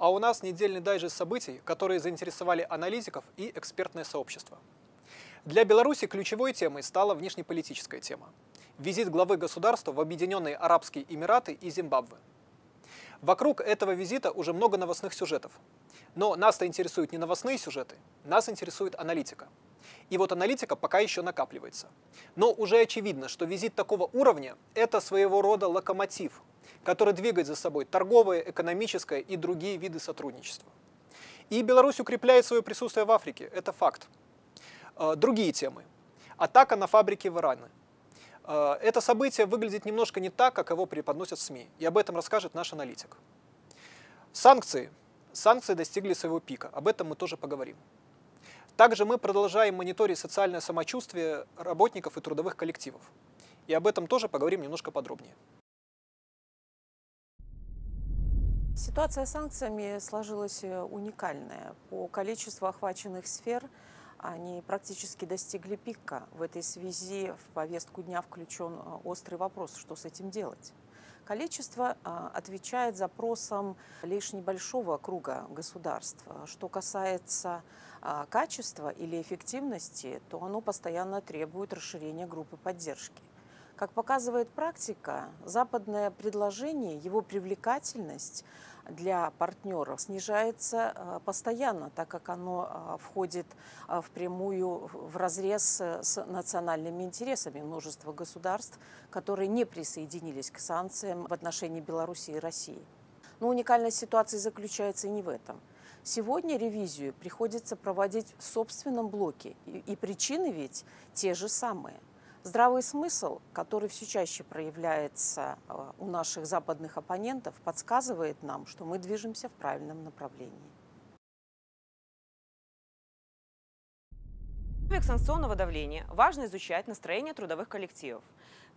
А у нас недельный дайджест событий, которые заинтересовали аналитиков и экспертное сообщество. Для Беларуси ключевой темой стала внешнеполитическая тема. Визит главы государства в Объединенные Арабские Эмираты и Зимбабве. Вокруг этого визита уже много новостных сюжетов. Но нас-то интересуют не новостные сюжеты, нас интересует аналитика. И вот аналитика пока еще накапливается. Но уже очевидно, что визит такого уровня – это своего рода локомотив, который двигает за собой торговое, экономическое и другие виды сотрудничества. И Беларусь укрепляет свое присутствие в Африке, это факт. Э, другие темы. Атака на фабрики в Иране. Э, это событие выглядит немножко не так, как его преподносят СМИ, и об этом расскажет наш аналитик. Санкции. Санкции достигли своего пика, об этом мы тоже поговорим. Также мы продолжаем мониторить социальное самочувствие работников и трудовых коллективов. И об этом тоже поговорим немножко подробнее. Ситуация с санкциями сложилась э, уникальная. По количеству охваченных сфер они практически достигли пика. В этой связи в повестку дня включен э, острый вопрос, что с этим делать. Количество а, отвечает запросам лишь небольшого круга государств. Что касается а, качества или эффективности, то оно постоянно требует расширения группы поддержки. Как показывает практика, западное предложение, его привлекательность для партнеров снижается а, постоянно, так как оно входит впрямую в разрез с национальными интересами множества государств, которые не присоединились к санкциям в отношении Беларуси и России. Но уникальность ситуации заключается и не в этом. Сегодня ревизию приходится проводить в собственном блоке, и причины ведь те же самые. Здравый смысл, который все чаще проявляется э, у наших западных оппонентов, подсказывает нам, что мы движемся в правильном направлении. В санкционного давления важно изучать настроение трудовых коллективов.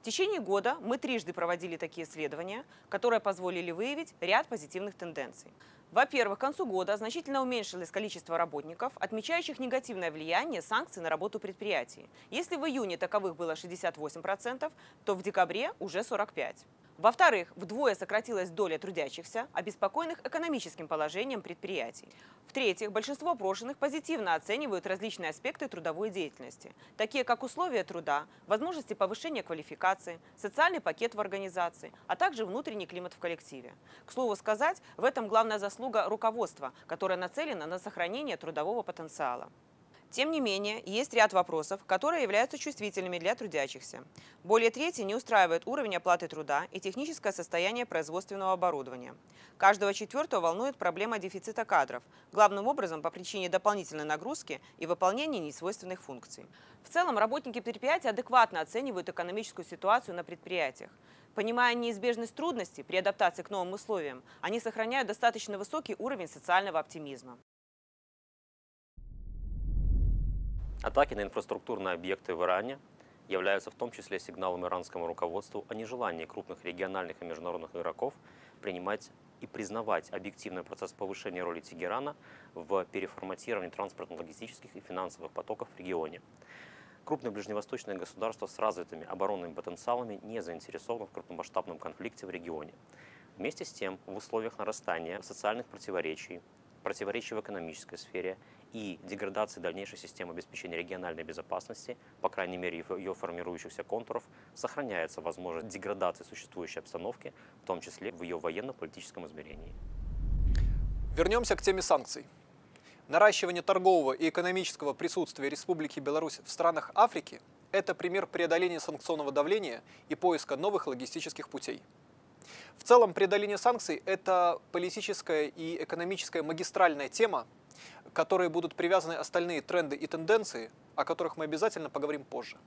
В течение года мы трижды проводили такие исследования, которые позволили выявить ряд позитивных тенденций. Во-первых, к концу года значительно уменьшилось количество работников, отмечающих негативное влияние санкций на работу предприятий. Если в июне таковых было 68%, то в декабре уже 45%. Во-вторых, вдвое сократилась доля трудящихся, обеспокоенных экономическим положением предприятий. В-третьих, большинство опрошенных позитивно оценивают различные аспекты трудовой деятельности, такие как условия труда, возможности повышения квалификации, социальный пакет в организации, а также внутренний климат в коллективе. К слову сказать, в этом главная заслуга руководства, которое нацелено на сохранение трудового потенциала. Тем не менее, есть ряд вопросов, которые являются чувствительными для трудящихся. Более трети не устраивает уровень оплаты труда и техническое состояние производственного оборудования. Каждого четвертого волнует проблема дефицита кадров, главным образом по причине дополнительной нагрузки и выполнения несвойственных функций. В целом, работники предприятия адекватно оценивают экономическую ситуацию на предприятиях. Понимая неизбежность трудностей при адаптации к новым условиям, они сохраняют достаточно высокий уровень социального оптимизма. Атаки на инфраструктурные объекты в Иране являются в том числе сигналом иранскому руководству о нежелании крупных региональных и международных игроков принимать и признавать объективный процесс повышения роли Тегерана в переформатировании транспортно-логистических и финансовых потоков в регионе. Крупные ближневосточные государства с развитыми оборонными потенциалами не заинтересованы в крупномасштабном конфликте в регионе. Вместе с тем, в условиях нарастания социальных противоречий, противоречий в экономической сфере и деградации дальнейшей системы обеспечения региональной безопасности, по крайней мере ее формирующихся контуров, сохраняется возможность деградации существующей обстановки, в том числе в ее военно-политическом измерении. Вернемся к теме санкций. Наращивание торгового и экономического присутствия Республики Беларусь в странах Африки – это пример преодоления санкционного давления и поиска новых логистических путей. В целом, преодоление санкций – это политическая и экономическая магистральная тема, к которой будут привязаны остальные тренды и тенденции, о которых мы обязательно поговорим позже.